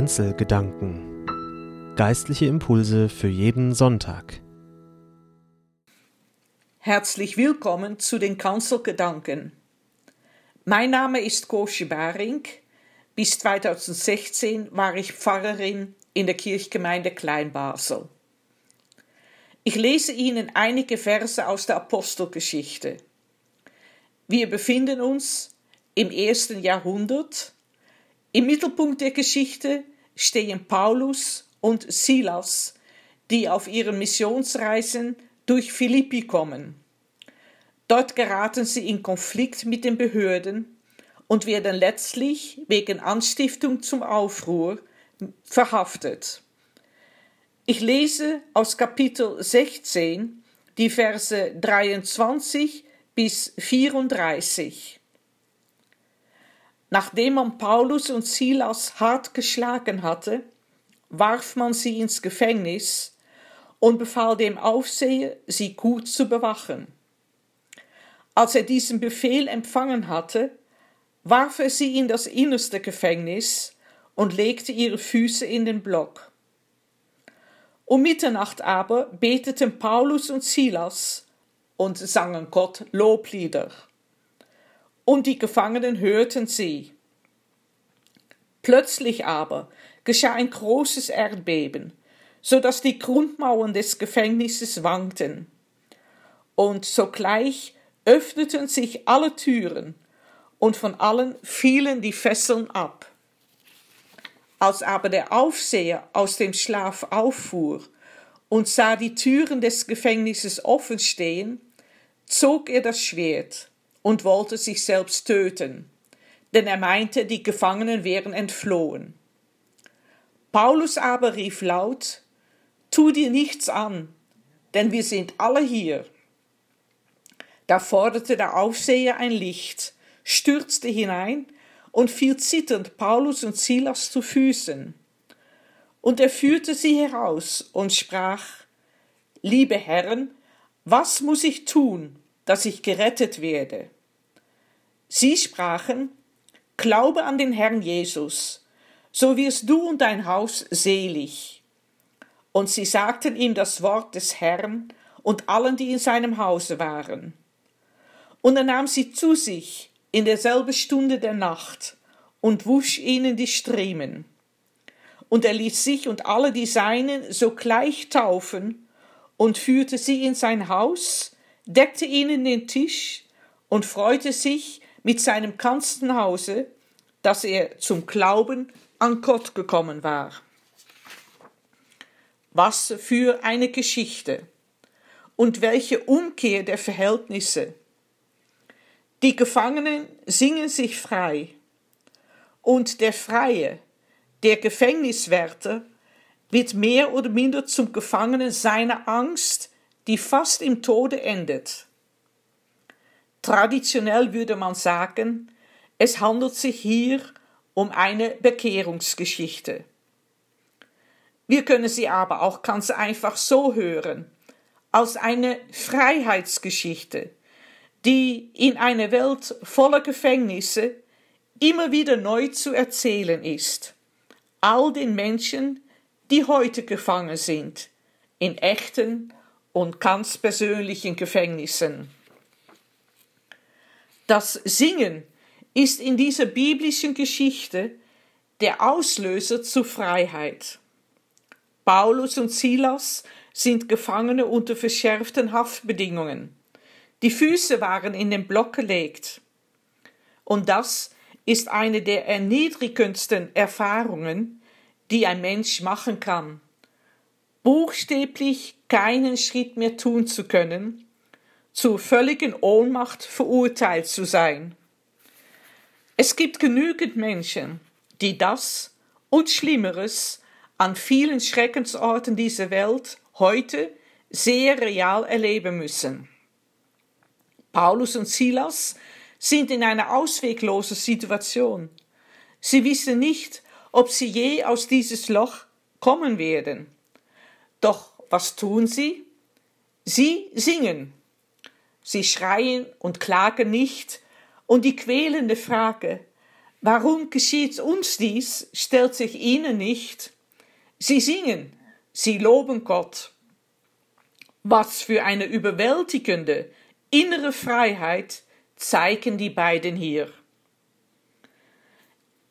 Kanzelgedanken. Geistliche Impulse für jeden Sonntag. Herzlich willkommen zu den Kanzelgedanken. Mein Name ist Kosche Baring. Bis 2016 war ich Pfarrerin in der Kirchgemeinde Kleinbasel. Ich lese Ihnen einige Verse aus der Apostelgeschichte. Wir befinden uns im ersten Jahrhundert. Im Mittelpunkt der Geschichte stehen Paulus und Silas, die auf ihren Missionsreisen durch Philippi kommen. Dort geraten sie in Konflikt mit den Behörden und werden letztlich wegen Anstiftung zum Aufruhr verhaftet. Ich lese aus Kapitel 16 die Verse 23 bis 34. Nachdem man Paulus und Silas hart geschlagen hatte, warf man sie ins Gefängnis und befahl dem Aufseher, sie gut zu bewachen. Als er diesen Befehl empfangen hatte, warf er sie in das innerste Gefängnis und legte ihre Füße in den Block. Um Mitternacht aber beteten Paulus und Silas und sangen Gott Loblieder und die Gefangenen hörten sie. Plötzlich aber geschah ein großes Erdbeben, so dass die Grundmauern des Gefängnisses wankten. Und sogleich öffneten sich alle Türen, und von allen fielen die Fesseln ab. Als aber der Aufseher aus dem Schlaf auffuhr und sah die Türen des Gefängnisses offen stehen, zog er das Schwert und wollte sich selbst töten, denn er meinte, die Gefangenen wären entflohen. Paulus aber rief laut, Tu dir nichts an, denn wir sind alle hier. Da forderte der Aufseher ein Licht, stürzte hinein und fiel zitternd Paulus und Silas zu Füßen. Und er führte sie heraus und sprach, Liebe Herren, was muss ich tun, dass ich gerettet werde. Sie sprachen, Glaube an den Herrn Jesus, so wirst du und dein Haus selig. Und sie sagten ihm das Wort des Herrn und allen, die in seinem Hause waren. Und er nahm sie zu sich in derselben Stunde der Nacht und wusch ihnen die Striemen. Und er ließ sich und alle die Seinen sogleich taufen und führte sie in sein Haus, deckte ihnen den Tisch und freute sich mit seinem ganzen Hause, dass er zum Glauben an Gott gekommen war. Was für eine Geschichte und welche Umkehr der Verhältnisse. Die Gefangenen singen sich frei und der Freie, der Gefängniswärter, wird mehr oder minder zum Gefangenen seiner Angst die fast im Tode endet. Traditionell würde man sagen, es handelt sich hier um eine Bekehrungsgeschichte. Wir können sie aber auch ganz einfach so hören, als eine Freiheitsgeschichte, die in einer Welt voller Gefängnisse immer wieder neu zu erzählen ist. All den Menschen, die heute gefangen sind, in echten und ganz persönlichen Gefängnissen. Das Singen ist in dieser biblischen Geschichte der Auslöser zur Freiheit. Paulus und Silas sind Gefangene unter verschärften Haftbedingungen. Die Füße waren in den Block gelegt. Und das ist eine der erniedrigendsten Erfahrungen, die ein Mensch machen kann buchstäblich keinen Schritt mehr tun zu können, zur völligen Ohnmacht verurteilt zu sein. Es gibt genügend Menschen, die das und Schlimmeres an vielen Schreckensorten dieser Welt heute sehr real erleben müssen. Paulus und Silas sind in einer ausweglosen Situation. Sie wissen nicht, ob sie je aus dieses Loch kommen werden. Doch was tun sie? Sie singen. Sie schreien und klagen nicht, und die quälende Frage, Warum geschieht uns dies, stellt sich ihnen nicht. Sie singen, sie loben Gott. Was für eine überwältigende innere Freiheit zeigen die beiden hier.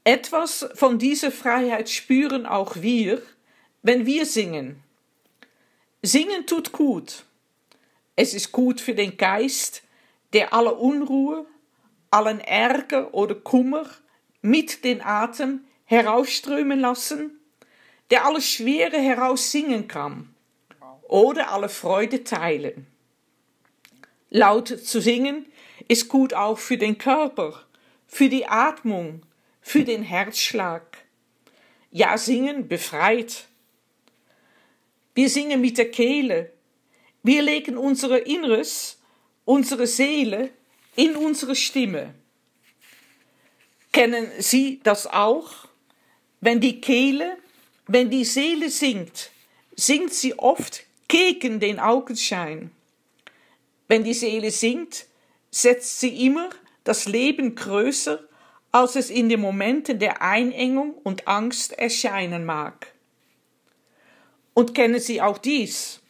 Etwas von dieser Freiheit spüren auch wir, wenn wir singen. Singen tut gut. Es ist gut für den Geist, der alle Unruhe, allen Ärger oder Kummer mit den Atem herausströmen lassen, der alle Schwere heraussingen kann oder alle Freude teilen. Laut zu singen ist gut auch für den Körper, für die Atmung, für den Herzschlag. Ja, singen befreit. Wir singen mit der Kehle. Wir legen unser Inneres, unsere Seele in unsere Stimme. Kennen Sie das auch? Wenn die Kehle, wenn die Seele singt, singt sie oft gegen den Augenschein. Wenn die Seele singt, setzt sie immer das Leben größer, als es in den Momenten der Einengung und Angst erscheinen mag. Und kennen Sie auch dies?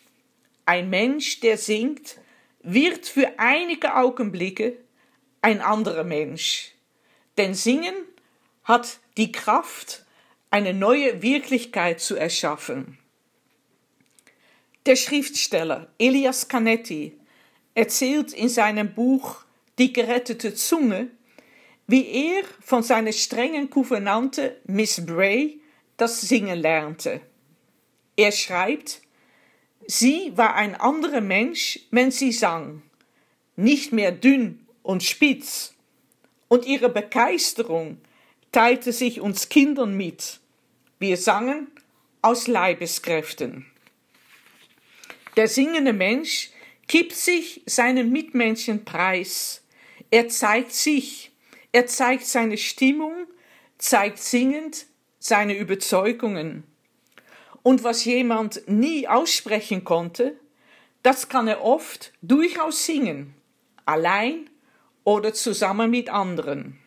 Ein Mensch, der singt, wird für einige Augenblicke ein anderer Mensch. Denn Singen hat die Kraft, eine neue Wirklichkeit zu erschaffen. Der Schriftsteller Elias Canetti erzählt in seinem Buch Die gerettete Zunge, wie er von seiner strengen Gouvernante Miss Bray das Singen lernte. Er schreibt, sie war ein anderer Mensch, wenn sie sang, nicht mehr dünn und spitz, und ihre Begeisterung teilte sich uns Kindern mit. Wir sangen aus Leibeskräften. Der singende Mensch gibt sich seinen Mitmenschen preis. Er zeigt sich, er zeigt seine Stimmung, zeigt singend seine Überzeugungen. Und was jemand nie aussprechen konnte, das kann er oft durchaus singen, allein oder zusammen mit anderen.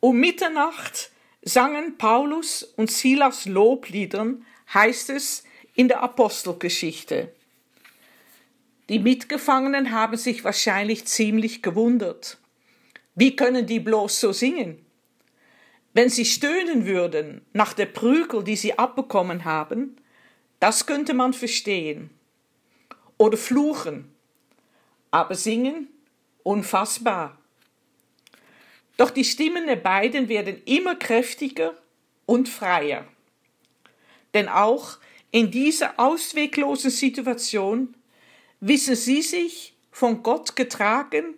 Um Mitternacht sangen Paulus und Silas Lobliedern, heißt es in der Apostelgeschichte. Die Mitgefangenen haben sich wahrscheinlich ziemlich gewundert. Wie können die bloß so singen? Wenn sie stöhnen würden nach der Prügel, die sie abbekommen haben, das könnte man verstehen. Oder fluchen. Aber singen? Unfassbar. Doch die Stimmen der beiden werden immer kräftiger und freier. Denn auch in dieser ausweglosen Situation wissen sie sich von Gott getragen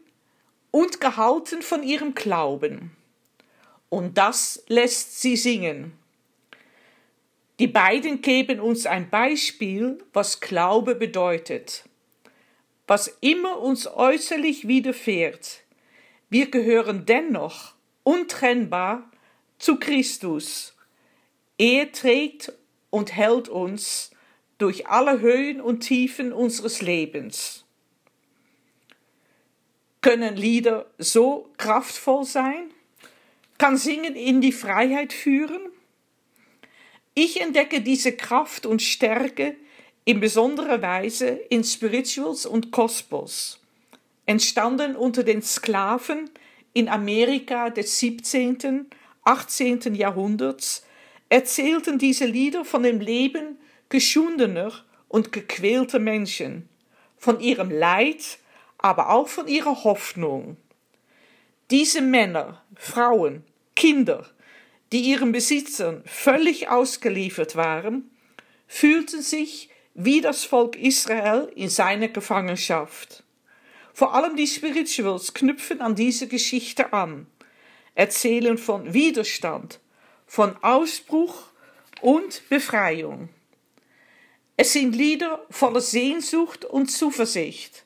und gehalten von ihrem Glauben. Und das lässt sie singen. Die beiden geben uns ein Beispiel, was Glaube bedeutet. Was immer uns äußerlich widerfährt, wir gehören dennoch untrennbar zu Christus. Er trägt und hält uns durch alle Höhen und Tiefen unseres Lebens. Können Lieder so kraftvoll sein? Kann Singen in die Freiheit führen? Ich entdecke diese Kraft und Stärke in besonderer Weise in Spirituals und Gospels, entstanden unter den Sklaven in Amerika des 17., 18. Jahrhunderts, erzählten diese Lieder von dem Leben geschundener und gequälter Menschen, von ihrem Leid, aber auch von ihrer Hoffnung. Diese Männer, Frauen, Kinder, die ihren Besitzern völlig ausgeliefert waren, fühlten sich wie das Volk Israel in seiner Gefangenschaft. Vor allem die Spirituals knüpfen an diese Geschichte an, erzählen von Widerstand, von Ausbruch und Befreiung. Es sind Lieder voller Sehnsucht und Zuversicht.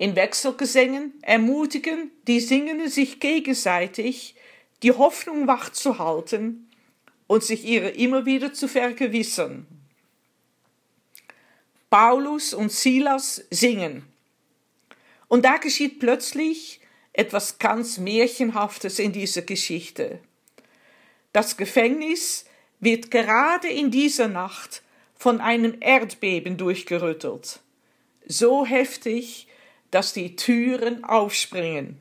In Wechselgesängen ermutigen die Singenden sich gegenseitig, die Hoffnung wach zu halten und sich ihre immer wieder zu vergewissern. Paulus und Silas singen. Und da geschieht plötzlich etwas ganz Märchenhaftes in dieser Geschichte. Das Gefängnis wird gerade in dieser Nacht von einem Erdbeben durchgerüttelt. So heftig, dass die Türen aufspringen.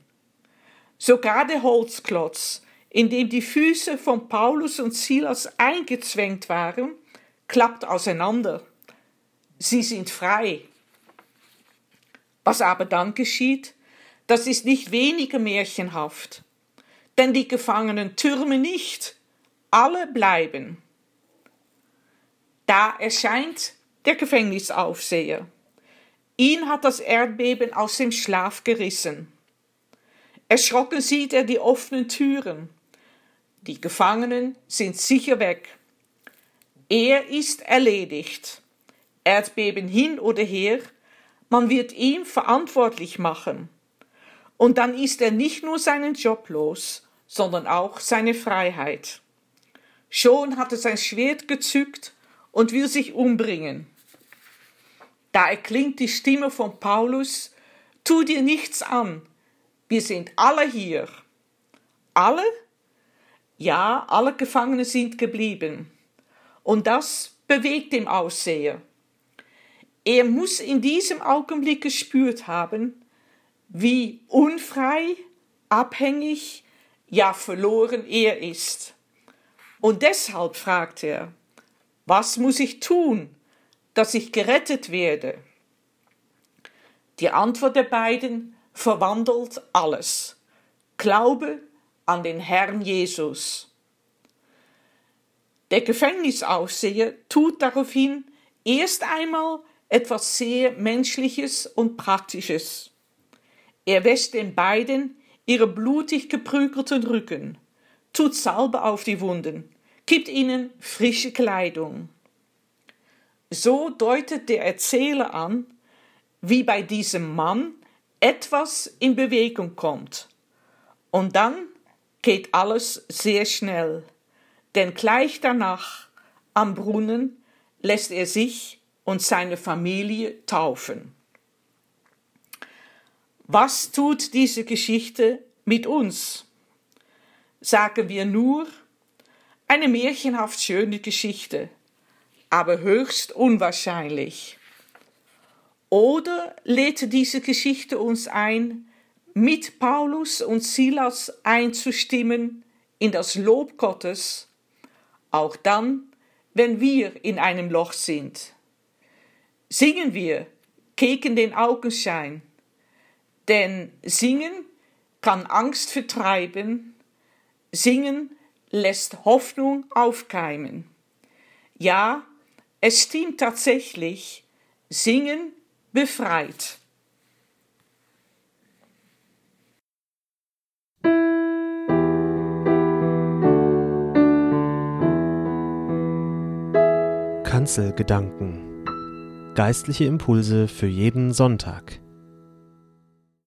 Sogar der Holzklotz, in dem die Füße von Paulus und Silas eingezwängt waren, klappt auseinander. Sie sind frei. Was aber dann geschieht, das ist nicht weniger märchenhaft, denn die Gefangenen türmen nicht, alle bleiben. Da erscheint der Gefängnisaufseher. Ihn hat das Erdbeben aus dem Schlaf gerissen. Erschrocken sieht er die offenen Türen. Die Gefangenen sind sicher weg. Er ist erledigt. Erdbeben hin oder her, man wird ihn verantwortlich machen. Und dann ist er nicht nur seinen Job los, sondern auch seine Freiheit. Schon hat er sein Schwert gezückt und will sich umbringen. Da erklingt die Stimme von Paulus, tu dir nichts an, wir sind alle hier. Alle? Ja, alle Gefangene sind geblieben. Und das bewegt den Ausseher. Er muss in diesem Augenblick gespürt haben, wie unfrei, abhängig, ja verloren er ist. Und deshalb fragt er, was muss ich tun, dass ich gerettet werde? Die Antwort der beiden verwandelt alles. Glaube an den Herrn Jesus. Der Gefängnisausseher tut daraufhin erst einmal etwas sehr Menschliches und Praktisches. Er wäscht den beiden ihre blutig geprügelten Rücken, tut Salbe auf die Wunden, gibt ihnen frische Kleidung. So deutet der Erzähler an, wie bei diesem Mann etwas in Bewegung kommt. Und dann geht alles sehr schnell, denn gleich danach am Brunnen lässt er sich und seine Familie taufen. Was tut diese Geschichte mit uns? Sagen wir nur, eine märchenhaft schöne Geschichte, aber höchst unwahrscheinlich. Oder lädt diese Geschichte uns ein, mit Paulus und Silas einzustimmen in das Lob Gottes, auch dann, wenn wir in einem Loch sind. Singen wir gegen den Augenschein, denn Singen kann Angst vertreiben, Singen lässt Hoffnung aufkeimen. Ja, es stimmt tatsächlich, Singen befreit. Kanzelgedanken Geistliche Impulse für jeden Sonntag